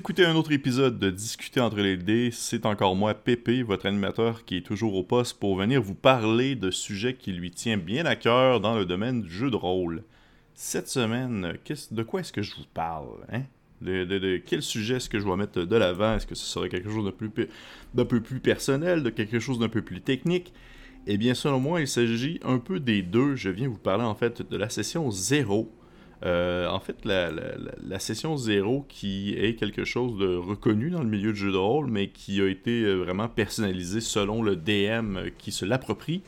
écoutez un autre épisode de Discuter entre les dés. C'est encore moi, Pépé, votre animateur qui est toujours au poste pour venir vous parler de sujets qui lui tient bien à cœur dans le domaine du jeu de rôle. Cette semaine, de quoi est-ce que je vous parle hein? de, quel sujet est-ce que je vais mettre de l'avant? Est-ce que ce serait quelque chose d'un peu plus personnel, de quelque chose d'un peu plus technique? Eh bien, selon moi, il s'agit un peu des deux. Je viens vous parler en fait de la session 0 euh, en fait, la, session 0 qui est quelque chose de reconnu dans le milieu du jeu de rôle, mais qui a été euh, vraiment personnalisé selon le DM qui se l'approprie.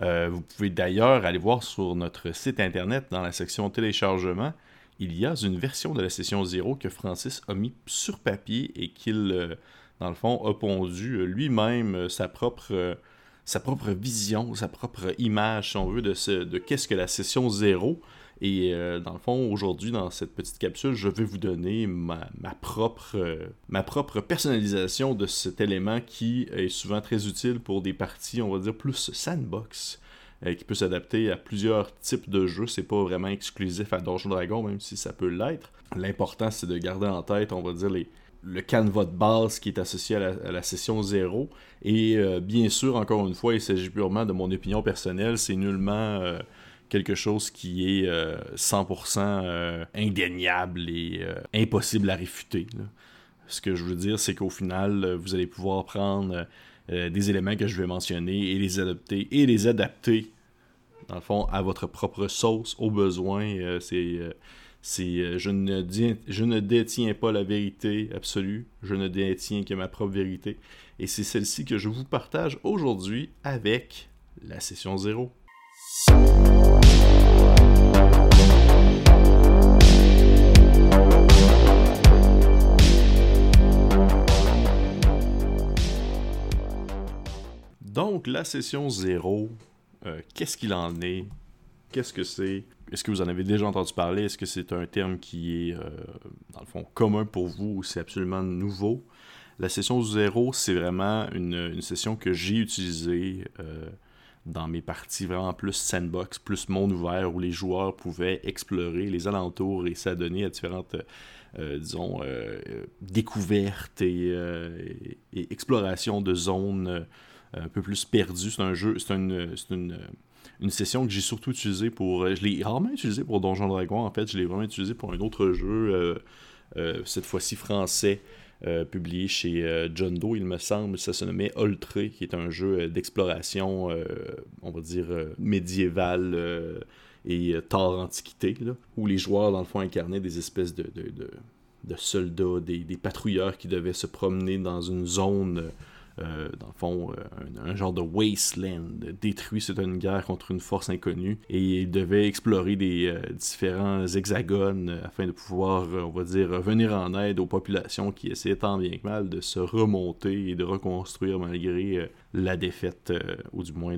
Euh, vous pouvez d'ailleurs aller voir sur notre site internet dans la section téléchargement. Il y a une version de la session 0 que Francis a mis sur papier et qu'il, dans le fond, a pondu lui-même sa propre sa propre vision, sa propre image, si on veut, de, de qu'est-ce que la session 0. Et euh, dans le fond, aujourd'hui, dans cette petite capsule, je vais vous donner ma, propre, euh, ma propre personnalisation de cet élément qui est souvent très utile pour des parties, on va dire, plus sandbox. Euh, qui peut s'adapter à plusieurs types de jeux. C'est pas vraiment exclusif à Donjon Dragon, même si ça peut l'être. L'important, c'est de garder en tête, on va dire, les, le canevas de base qui est associé à la, session 0. Et bien sûr, encore une fois, il s'agit purement de mon opinion personnelle. C'est nullement quelque chose qui est 100% euh, euh, indéniable et euh, impossible à réfuter. Ce que je veux dire, c'est qu'au final, vous allez pouvoir prendre des éléments que je vais mentionner et les adapter et les adapter, dans le fond, à votre propre sauce, au besoin. c'est je ne, je ne détiens pas la vérité absolue, je ne détiens que ma propre vérité. Et c'est celle-ci que je vous partage aujourd'hui avec la session 0. Donc, la session 0, euh, qu'est-ce qu'il en est? Qu'est-ce que c'est? Est-ce que vous en avez déjà entendu parler? Est-ce que c'est un terme qui est, euh, dans le fond, commun pour vous ou c'est absolument nouveau? La session 0, c'est vraiment une, session que j'ai utilisée euh, dans mes parties vraiment plus sandbox, plus monde ouvert, où les joueurs pouvaient explorer les alentours et s'adonner à différentes, disons, découvertes et, explorations de zones un peu plus perdu. C'est un jeu, c'est une, une, une, session que j'ai surtout utilisée pour. Je l'ai rarement utilisé pour Donjon Dragon, en fait. Je l'ai vraiment utilisé pour un autre jeu, euh, euh, cette fois-ci français. Euh, publié chez John Doe, il me semble, ça se nommait Ultra, qui est un jeu d'exploration, on va dire, médiéval et tard antiquité, où les joueurs, dans le fond, incarnaient des espèces de, de, de, de soldats, des, des, patrouilleurs qui devaient se promener dans une zone euh, dans le fond, euh, un, genre de wasteland détruit. C'était une guerre contre une force inconnue et il devait explorer des euh, différents hexagones afin de pouvoir, on va dire, venir en aide aux populations qui essayaient tant bien que mal de se remonter et de reconstruire malgré la défaite, ou du moins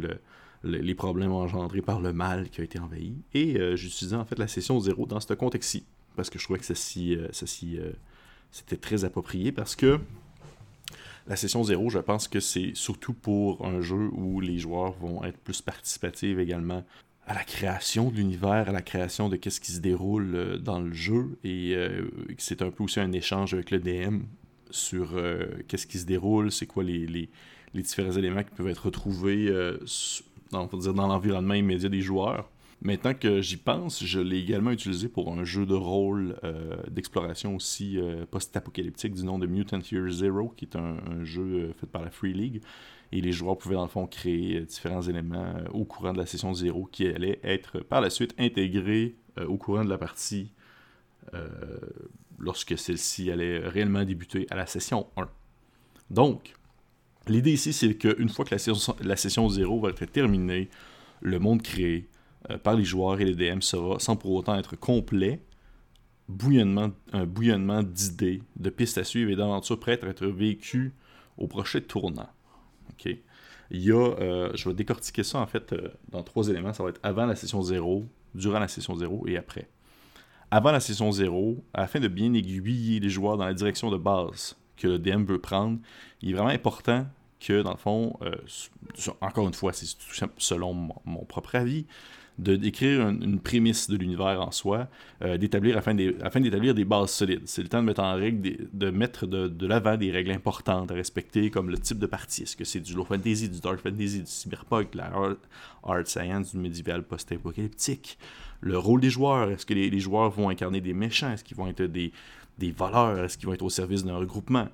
les problèmes engendrés par le mal qui a été envahi. Et j'utilisais en fait la session 0 dans ce contexte-ci, parce que je trouvais que c'était très approprié, parce que la session 0, je pense que c'est surtout pour un jeu où les joueurs vont être plus participatifs également à la création de l'univers, à la création de qu'est-ce qui se déroule euh, dans le jeu et euh, c'est un peu aussi un échange avec le DM sur euh, qu'est-ce qui se déroule, c'est quoi les, différents éléments qui peuvent être retrouvés dans l'environnement immédiat des joueurs. Maintenant que j'y pense, je l'ai également utilisé pour un jeu de rôle euh, d'exploration aussi euh, post-apocalyptique du nom de Mutant Year Zero, qui est un, jeu euh, fait par la Free League. Et les joueurs pouvaient dans le fond créer différents éléments au courant de la session 0 qui allaient être par la suite intégrés au courant de la partie lorsque celle-ci allait réellement débuter à la session 1. Donc, l'idée ici, c'est qu'une fois que la session, la session 0 va être terminée, le monde créé, euh, par les joueurs et les DM sera, sans pour autant être complet, bouillonnement, un bouillonnement d'idées, de pistes à suivre et d'aventures prêtes à être vécues au prochain tournant. OK? Il y a, euh, je vais décortiquer ça en fait euh, dans trois éléments. Ça va être avant la session 0, durant la session 0 et après. Avant la session 0, afin de bien aiguiller les joueurs dans la direction de base que le DM veut prendre, il est vraiment important que, dans le fond, encore une fois, c'est selon mon propre avis, de décrire une, prémisse de l'univers en soi, euh, d'établir afin d'établir des bases solides. C'est le temps de mettre en règle, de mettre de, l'avant des règles importantes à respecter, comme le type de partie. Est-ce que c'est du low fantasy, du dark fantasy, du cyberpunk, la art, science, du médiéval post-apocalyptique? Le rôle des joueurs, est-ce que les, joueurs vont incarner des méchants? Est-ce qu'ils vont être des, des voleurs? Est-ce qu'ils vont être au service d'un regroupement?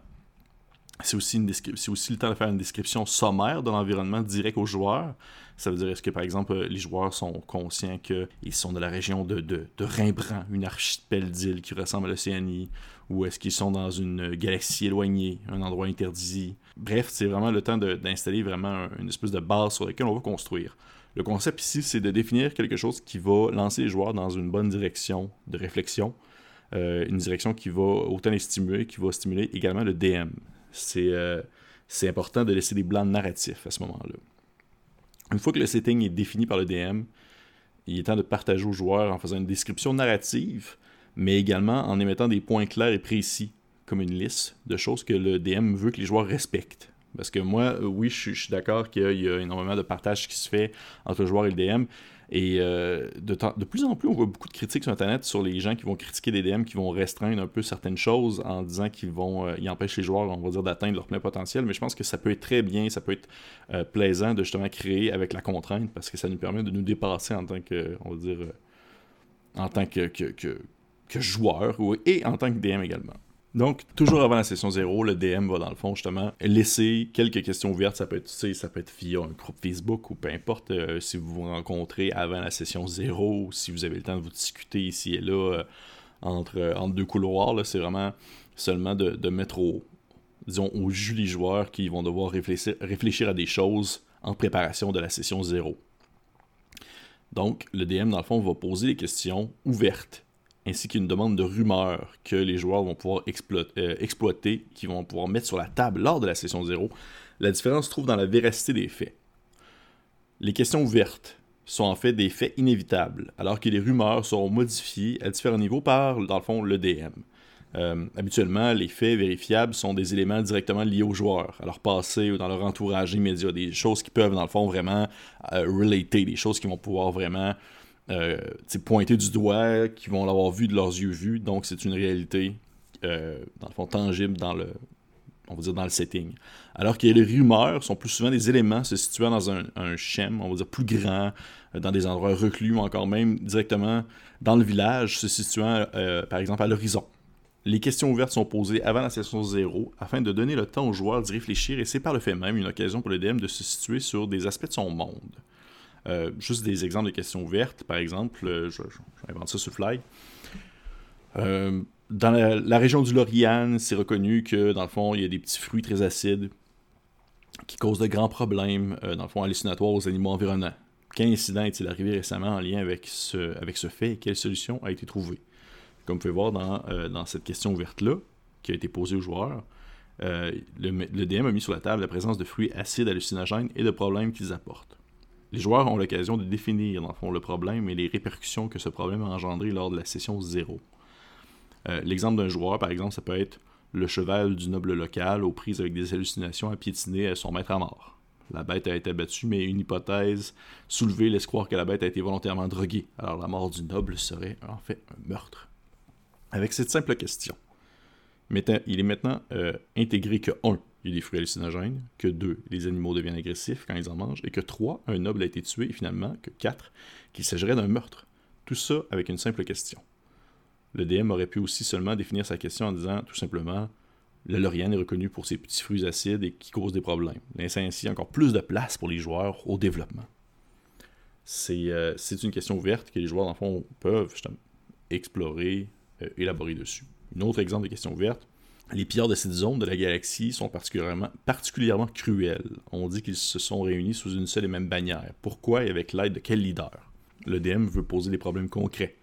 C'est aussi, le temps de faire une description sommaire de l'environnement direct aux joueurs. Ça veut dire, est-ce que par exemple, les joueurs sont conscients qu'ils sont de la région de, de, une archipel d'îles qui ressemble à l'Océanie, ou est-ce qu'ils sont dans une galaxie éloignée, un endroit interdit? Bref, c'est vraiment le temps d'installer vraiment une espèce de base sur laquelle on va construire. Le concept ici, c'est de définir quelque chose qui va lancer les joueurs dans une bonne direction de réflexion, euh, une direction qui va autant les stimuler, qui va stimuler également le DM. Euh, c'est important de laisser des blancs narratifs à ce moment-là. Une fois que le setting est défini par le DM, il est temps de partager aux joueurs en faisant une description narrative, mais également en émettant des points clairs et précis, comme une liste de choses que le DM veut que les joueurs respectent. Parce que moi, oui, je suis d'accord qu'il y a énormément de partage qui se fait entre le joueur et le DM, et euh, de, plus en plus, on voit beaucoup de critiques sur Internet sur les gens qui vont critiquer des DM, qui vont restreindre un peu certaines choses en disant qu'ils vont, euh, ils empêchent les joueurs, on va dire, d'atteindre leur plein potentiel. Mais je pense que ça peut être très bien, ça peut être euh, plaisant de justement créer avec la contrainte parce que ça nous permet de nous dépasser en tant que, on va dire, en tant que, que, que, que joueur et en tant que DM également. Donc, toujours avant la session 0, le DM va dans le fond justement laisser quelques questions ouvertes. Ça peut être, ça peut être via un groupe Facebook ou peu importe euh, si vous vous rencontrez avant la session 0 ou si vous avez le temps de vous discuter ici et là euh, entre, euh, entre deux couloirs. C'est vraiment seulement de, mettre au, disons, au jus les joueurs qui vont devoir réfléchir, réfléchir à des choses en préparation de la session 0. Donc, le DM, dans le fond, va poser des questions ouvertes ainsi qu'une demande de rumeur que les joueurs vont pouvoir euh, exploiter, qui vont pouvoir mettre sur la table lors de la session 0. La différence se trouve dans la véracité des faits. Les questions ouvertes sont en fait des faits inévitables, alors que les rumeurs seront modifiées à différents niveaux par, dans le fond, le DM. Euh, habituellement, les faits vérifiables sont des éléments directement liés aux joueurs, à leur passé ou dans leur entourage immédiat, des choses qui peuvent, dans le fond, vraiment euh, relater, des choses qui vont pouvoir vraiment euh, pointer du doigt, qui vont l'avoir vu de leurs yeux vus. Donc, c'est une réalité, euh, dans le fond, tangible dans le, on va dire, dans le setting. Alors que les rumeurs sont plus souvent des éléments se situant dans un, un on va dire, plus grand, euh, dans des endroits reclus ou encore même directement dans le village, se situant, par exemple, à l'horizon. Les questions ouvertes sont posées avant la session 0 afin de donner le temps aux joueurs d'y réfléchir et c'est par le fait même une occasion pour le DM de se situer sur des aspects de son monde. Euh, juste des exemples de questions ouvertes, par exemple, euh, je, ça sur fly. Euh, dans la, région du Lauriane, c'est reconnu que, dans le fond, il y a des petits fruits très acides qui causent de grands problèmes, dans le fond, hallucinatoires aux animaux environnants. Quel incident est-il arrivé récemment en lien avec ce, avec ce fait et quelle solution a été trouvée? Comme vous pouvez voir dans, dans cette question ouverte-là, qui a été posée aux joueurs, le, le, DM a mis sur la table la présence de fruits acides hallucinogènes et de problèmes qu'ils apportent. Les joueurs ont l'occasion de définir, dans le fond, le problème et les répercussions que ce problème a engendré lors de la session 0. Euh, l'exemple d'un joueur, par exemple, ça peut être le cheval du noble local aux prises avec des hallucinations à piétiner son maître à mort. La bête a été abattue, mais une hypothèse soulevée laisse croire que la bête a été volontairement droguée. Alors la mort du noble serait en fait un meurtre. Avec cette simple question, il est maintenant euh, intégré que 1 il y a des fruits hallucinogènes, que 2, les animaux deviennent agressifs quand ils en mangent, et que 3, un noble a été tué, et finalement, que 4, qu'il s'agirait d'un meurtre. Tout ça avec une simple question. Le DM aurait pu aussi seulement définir sa question en disant tout simplement le Lauriane est reconnu pour ses petits fruits acides et qui causent des problèmes, laissant ainsi encore plus de place pour les joueurs au développement. C'est euh, une question ouverte que les joueurs, dans le fond, peuvent explorer, euh, élaborer dessus. Un autre exemple de question ouverte, les pillards de cette zone de la galaxie sont particulièrement, particulièrement cruels. On dit qu'ils se sont réunis sous une seule et même bannière. Pourquoi et avec l'aide de quel leader? Le DM veut poser des problèmes concrets,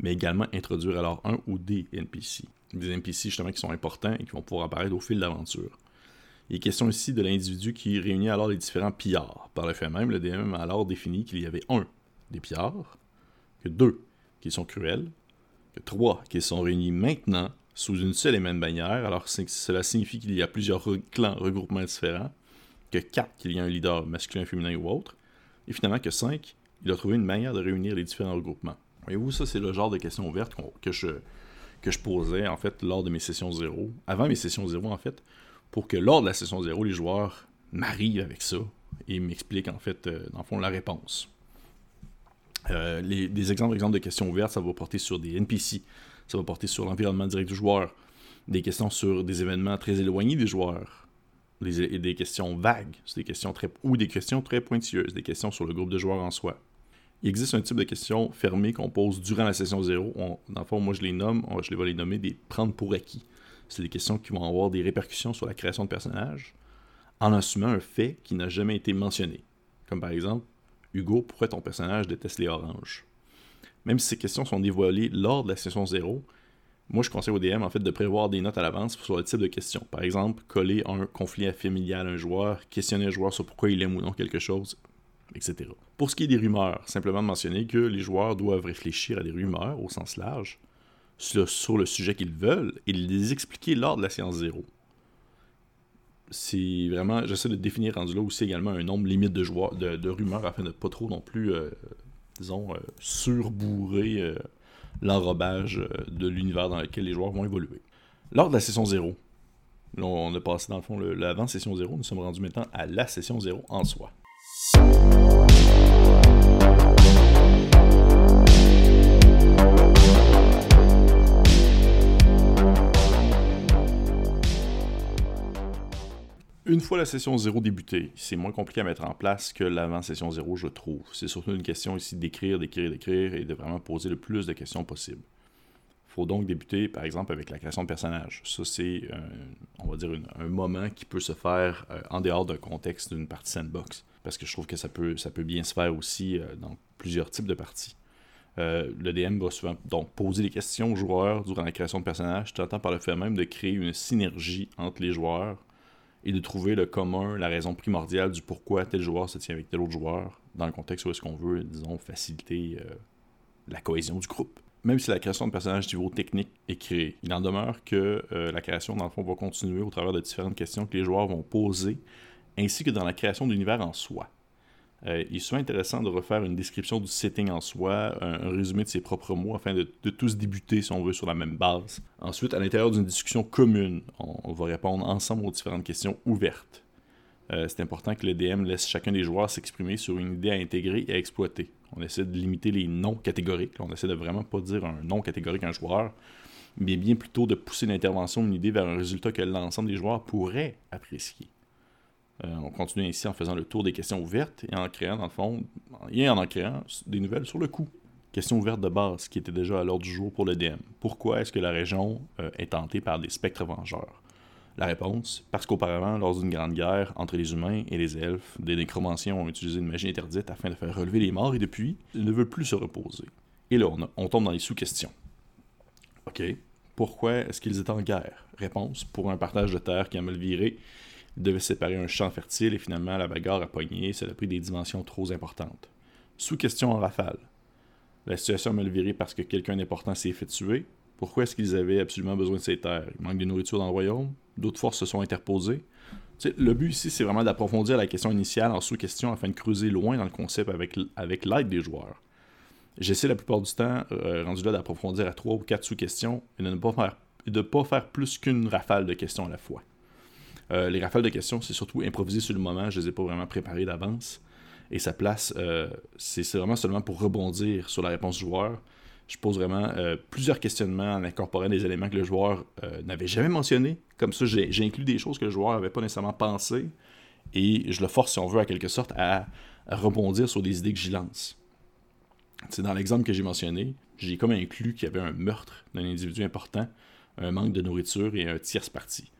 mais également introduire alors un ou des NPC. Des NPC justement qui sont importants et qui vont pouvoir apparaître au fil d'aventure. Il est question ici de l'individu qui réunit alors les différents pillards. Par le fait même, le DM a alors défini qu'il y avait un, des pillards, que deux, qui sont cruels, que trois, qui sont réunis maintenant sous une seule et même bannière. Alors cela signifie qu'il y a plusieurs clans, regroupements différents, que 4, qu'il y a un leader masculin, féminin ou autre, et finalement que 5, il a trouvé une manière de réunir les différents regroupements. Voyez-vous, ça, c'est le genre de questions ouvertes que, je, posais, en fait, lors de mes sessions zéro, avant mes sessions zéro, en fait, pour que lors de la session zéro, les joueurs m'arrivent avec ça et m'expliquent, en fait, euh, dans le fond, la réponse. Euh, des exemples, exemples de questions ouvertes, ça va porter sur des NPC, ça va porter sur l'environnement direct du joueur, des questions sur des événements très éloignés des joueurs, des, questions vagues, des questions très, ou des questions très pointilleuses, des questions sur le groupe de joueurs en soi. Il existe un type de questions fermées qu'on pose durant la session 0. dans le fond, moi je les nomme, je les vais les nommer des prendre pour acquis. C'est des questions qui vont avoir des répercussions sur la création de personnages en assumant un fait qui n'a jamais été mentionné. Comme par exemple, Hugo, pourquoi ton personnage déteste les oranges? Même si ces questions sont dévoilées lors de la session 0, moi je conseille au DM en fait de prévoir des notes à l'avance sur le type de questions. Par exemple, coller un conflit familial à un joueur, questionner un joueur sur pourquoi il aime ou non quelque chose, etc. Pour ce qui est des rumeurs, simplement de mentionner que les joueurs doivent réfléchir à des rumeurs au sens large sur, le sujet qu'ils veulent et les expliquer lors de la séance zéro. C'est vraiment, j'essaie de définir rendu là aussi également un nombre limite de, joueurs, de, rumeurs afin de ne pas trop non plus, euh, disons, euh, surbourrer euh, l'enrobage de l'univers dans lequel les joueurs vont évoluer. Lors de la session zéro, là on a passé dans le fond l'avant-session zéro, nous sommes rendus maintenant à la session zéro en soi. Une fois la session 0 débutée, c'est moins compliqué à mettre en place que l'avant-session 0, je trouve. C'est surtout une question ici d'écrire, d'écrire, d'écrire et de vraiment poser le plus de questions possible. Il faut donc débuter, par exemple, avec la création de personnages. Ça, c'est, on va dire, un moment qui peut se faire euh, en dehors d'un contexte d'une partie sandbox. Parce que je trouve que ça peut, ça peut bien se faire aussi euh, dans plusieurs types de parties. Euh, le DM va souvent donc poser des questions aux joueurs durant la création de personnages, tentant par le fait même de créer une synergie entre les joueurs et de trouver le commun, la raison primordiale du pourquoi tel joueur se tient avec tel autre joueur, dans le contexte où est-ce qu'on veut, disons, faciliter euh, la cohésion du groupe. Même si la création de personnages niveau technique est créée, il en demeure que euh, la création, dans le fond, va continuer au travers de différentes questions que les joueurs vont poser, ainsi que dans la création d'univers en soi. Euh, il est intéressant de refaire une description du setting en soi, un, résumé de ses propres mots, afin de, tous débuter, si on veut, sur la même base. Ensuite, à l'intérieur d'une discussion commune, on, va répondre ensemble aux différentes questions ouvertes. Euh, c'est important que le DM laisse chacun des joueurs s'exprimer sur une idée à intégrer et à exploiter. On essaie de limiter les noms catégoriques. On essaie de vraiment pas dire un nom catégorique à un joueur, mais bien plutôt de pousser l'intervention d'une idée vers un résultat que l'ensemble des joueurs pourraient apprécier. Euh, on continue ainsi en faisant le tour des questions ouvertes et en créant, dans le fond, et en en créant des nouvelles sur le coup. Question ouverte de base qui était déjà à l'ordre du jour pour le DM. Pourquoi est-ce que la région euh, est tentée par des spectres vengeurs? La réponse parce qu'auparavant, lors d'une grande guerre entre les humains et les elfes, des nécromanciens ont utilisé une magie interdite afin de faire relever les morts et depuis, ils ne veulent plus se reposer. Et là, on, on tombe dans les sous-questions. Ok, pourquoi est-ce qu'ils étaient en guerre? Réponse pour un partage de terre qui a mal viré devait séparer un champ fertile et finalement la bagarre a pogné, ça a pris des dimensions trop importantes. Sous-question en rafale. La situation a mal viré parce que quelqu'un d'important s'est fait tuer. Pourquoi est-ce qu'ils avaient absolument besoin de ces terres? Il manque de nourriture dans le royaume D'autres forces se sont interposées le but ici, c'est vraiment d'approfondir la question initiale en sous-question afin de creuser loin dans le concept avec, avec l'aide des joueurs. J'essaie la plupart du temps, euh, rendu là, d'approfondir à trois ou quatre sous-questions et de ne pas faire plus qu'une rafale de questions à la fois. Euh, les rafales de questions, c'est surtout improvisé sur le moment. Je ne les ai pas vraiment préparées d'avance. Et sa place, euh, c'est vraiment seulement pour rebondir sur la réponse du joueur. Je pose vraiment euh, plusieurs questionnements en incorporant des éléments que le joueur n'avait jamais mentionnés. Comme ça, j'ai inclus des choses que le joueur n'avait pas nécessairement pensées. Et je le force, si on veut, à quelque sorte, à, rebondir sur des idées que j'y lance. C'est dans l'exemple que j'ai mentionné, j'ai comme inclus qu'il y avait un meurtre d'un individu important, un manque de nourriture et un tierce partie.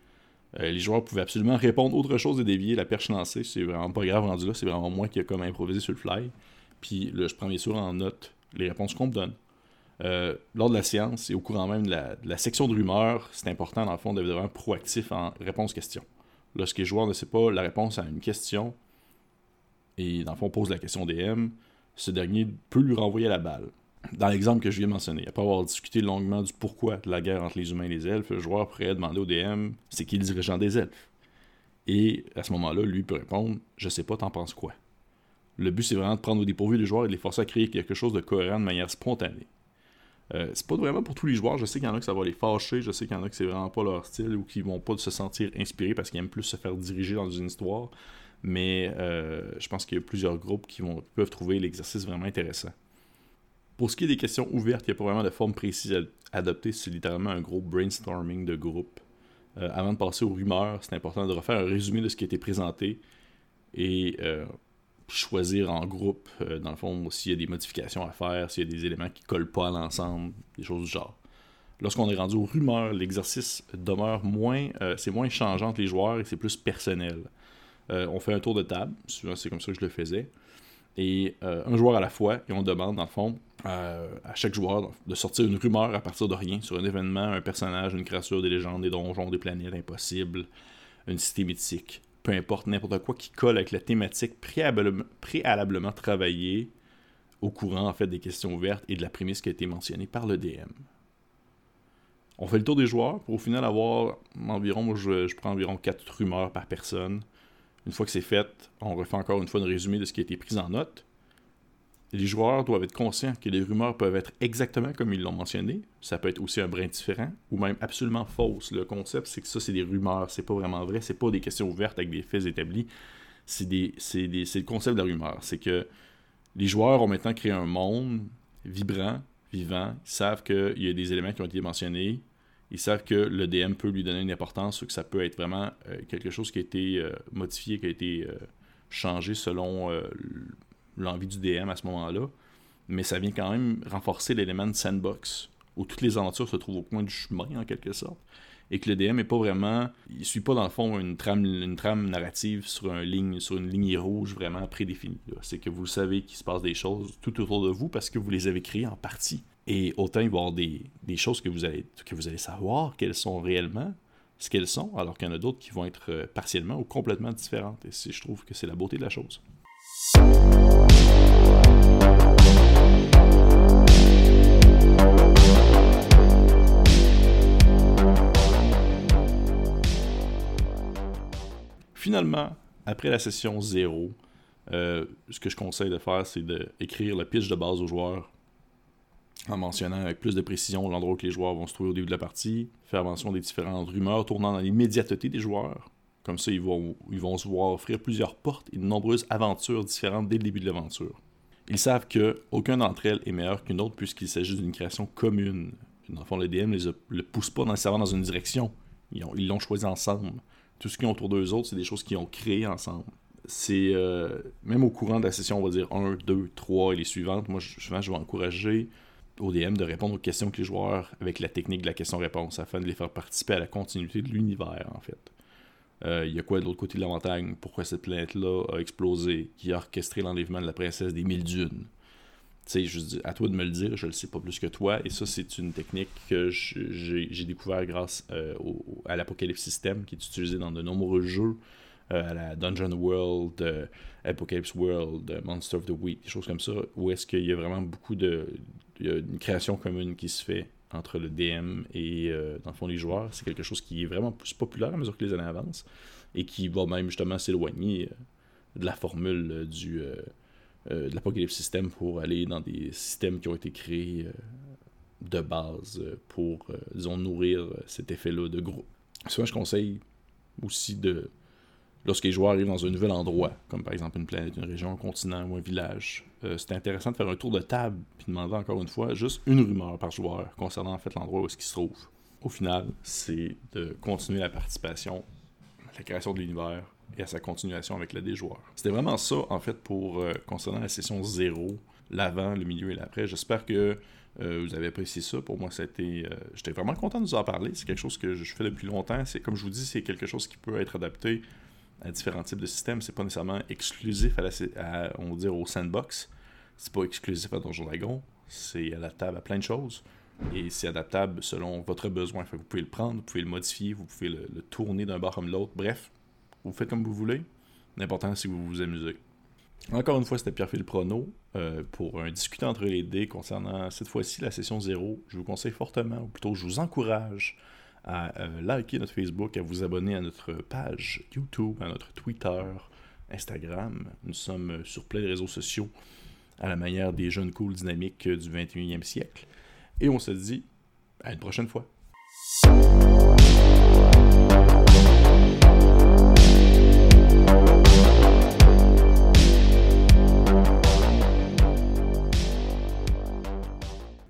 Euh, les joueurs pouvaient absolument répondre autre chose et dévier la perche lancée. C'est vraiment pas grave rendu là. C'est vraiment moi qui ai comme improvisé sur le fly. Puis là, je prends bien sûr en note les réponses qu'on me donne. Euh, lors de la séance et au courant même de la, section de rumeurs, c'est important dans le fond d'être vraiment proactif en réponse-question. Lorsque les joueurs ne sait pas la réponse à une question et dans le fond pose la question DM, ce dernier peut lui renvoyer la balle dans l'exemple que je viens de mentionner, après avoir discuté longuement du pourquoi de la guerre entre les humains et les elfes, le joueur pourrait demander au DM c'est qui le dirigeant des elfes? Et à ce moment-là, lui peut répondre Je sais pas, t'en penses quoi? Le but, c'est vraiment de prendre au dépourvu les joueurs et de les forcer à créer quelque chose de cohérent de manière spontanée. Euh, c'est pas vraiment pour tous les joueurs. Je sais qu'il y en a que ça va les fâcher. Je sais qu'il y en a que c'est vraiment pas leur style ou qui vont pas se sentir inspirés parce qu'ils aiment plus se faire diriger dans une histoire. Mais euh, je pense qu'il y a plusieurs groupes qui, peuvent trouver l'exercice vraiment intéressant. Pour ce qui est des questions ouvertes, il n'y a pas vraiment de forme précise à adopter. C'est littéralement un gros brainstorming de groupe. Euh, avant de passer aux rumeurs, c'est important de refaire un résumé de ce qui a été présenté et choisir en groupe, euh, dans le fond, s'il y a des modifications à faire, s'il y a des éléments qui collent pas à l'ensemble, des choses du genre. Lorsqu'on est rendu aux rumeurs, l'exercice demeure moins, euh, c'est moins changeant entre les joueurs et c'est plus personnel. Euh, on fait un tour de table, souvent c'est comme ça que je le faisais, et un joueur à la fois, et on demande, dans le fond, à chaque joueur de sortir une rumeur à partir de rien sur un événement, un personnage, une créature, des légendes, des donjons, des planètes impossibles, une cité mythique peu importe, n'importe quoi qui colle avec la thématique préalablement, travaillée au courant en fait des questions ouvertes et de la prémisse qui a été mentionnée par le DM. On fait le tour des joueurs pour au final avoir environ, je, je prends environ 4 rumeurs par personne. Une fois que c'est fait, on refait encore une fois un résumé de ce qui a été pris en note les joueurs doivent être conscients que les rumeurs peuvent être exactement comme ils l'ont mentionné. Ça peut être aussi un brin différent ou même absolument fausse. Le concept, c'est que ça, c'est des rumeurs. C'est pas vraiment vrai. C'est pas des questions ouvertes avec des faits établis. C'est le concept de la rumeur. C'est que les joueurs ont maintenant créé un monde vibrant, vivant. Ils savent qu'il y a des éléments qui ont été mentionnés. Ils savent que le DM peut lui donner une importance ou que ça peut être vraiment euh, quelque chose qui a été euh, modifié, qui a été euh, changé selon l'envie du DM à ce moment-là, mais ça vient quand même renforcer l'élément de sandbox, où toutes les aventures se trouvent au coin du chemin, en quelque sorte, et que le DM n'est pas vraiment, il suit pas dans le fond une trame, narrative sur, sur une ligne rouge vraiment prédéfinie. C'est que vous savez qu'il se passe des choses tout autour de vous parce que vous les avez créées en partie. Et autant il va y avoir des, choses que vous, allez, que vous allez savoir qu'elles sont réellement, ce qu'elles sont, alors qu'il y en a d'autres qui vont être euh, partiellement ou complètement différentes. Et je trouve que c'est la beauté de la chose. Finalement, après la session 0, euh, ce que je conseille de faire, c'est d'écrire le pitch de base aux joueurs en mentionnant avec plus de précision l'endroit où les joueurs vont se trouver au début de la partie, faire mention des différentes rumeurs tournant dans l'immédiateté des joueurs, comme ça, ils vont, ils vont se voir offrir plusieurs portes et de nombreuses aventures différentes dès le début de l'aventure. Ils savent que aucun d'entre elles est meilleur qu'une autre puisqu'il s'agit d'une création commune. Dans le fond, le DM ne le pousse pas nécessairement dans une direction. Ils l'ont choisi ensemble. Tout ce qui est autour d'eux autres, c'est des choses qu'ils ont créées ensemble. C'est euh, même au courant de la session, on va dire 1, 2, 3 et les suivantes. Moi, souvent, je vais encourager au DM de répondre aux questions que les joueurs avec la technique de la question-réponse afin de les faire participer à la continuité de l'univers, en fait. Euh, il y a quoi de l'autre côté de la montagne? Pourquoi cette planète-là a explosé? Qui a orchestré l'enlèvement de la princesse des mille dunes? Tu sais, je dis, à toi de me le dire, je le sais pas plus que toi. Et ça, c'est une technique que j'ai découvert grâce euh, à l'Apocalypse System, qui est utilisé dans de nombreux jeux, euh, à la Dungeon World, Apocalypse World, Monster of the Week, des choses comme ça, où est-ce qu'il y a vraiment beaucoup de. Il y a une création commune qui se fait entre le DM et, euh, dans le fond, les joueurs. C'est quelque chose qui est vraiment plus populaire à mesure que les années avancent et qui va même justement s'éloigner euh, de la formule euh, du, de l'Apocalypse System pour aller dans des systèmes qui ont été créés de base pour, disons, nourrir cet effet-là de groupe. Souvent, je conseille aussi de lorsque les joueurs arrivent dans un nouvel endroit, comme par exemple une planète, une région, un continent ou un village. Euh, c'est intéressant de faire un tour de table puis demander encore une fois juste une rumeur par joueur concernant en fait l'endroit où est-ce qu'il se trouve. Au final, c'est de continuer la participation à la création de l'univers et à sa continuation avec l'aide des joueurs. C'était vraiment ça en fait pour euh, concernant la session 0, l'avant, le milieu et l'après. J'espère que euh, vous avez apprécié ça. Pour moi, c'était, j'étais vraiment content de vous en parler. C'est quelque chose que je fais depuis longtemps. Comme je vous dis, c'est quelque chose qui peut être adapté à différents types de systèmes. C'est pas nécessairement exclusif à, on va au sandbox. C'est pas exclusif à Donjon Dragon. C'est adaptable à plein de choses. Et c'est adaptable selon votre besoin. vous pouvez le prendre, vous pouvez le modifier, vous pouvez le, tourner d'un bord comme l'autre. Bref, vous faites comme vous voulez. L'important, c'est que vous vous amusez. Encore une fois, c'était Pierre-Philippe Prono euh, pour un discuter entre les dés concernant cette fois-ci la session 0. Je vous conseille fortement, ou plutôt je vous encourage à euh, liker notre Facebook, à vous abonner à notre page YouTube, à notre Twitter, Instagram. Nous sommes sur plein de réseaux sociaux à la manière des jeunes cool dynamiques du 21e siècle. Et on se dit à une prochaine fois.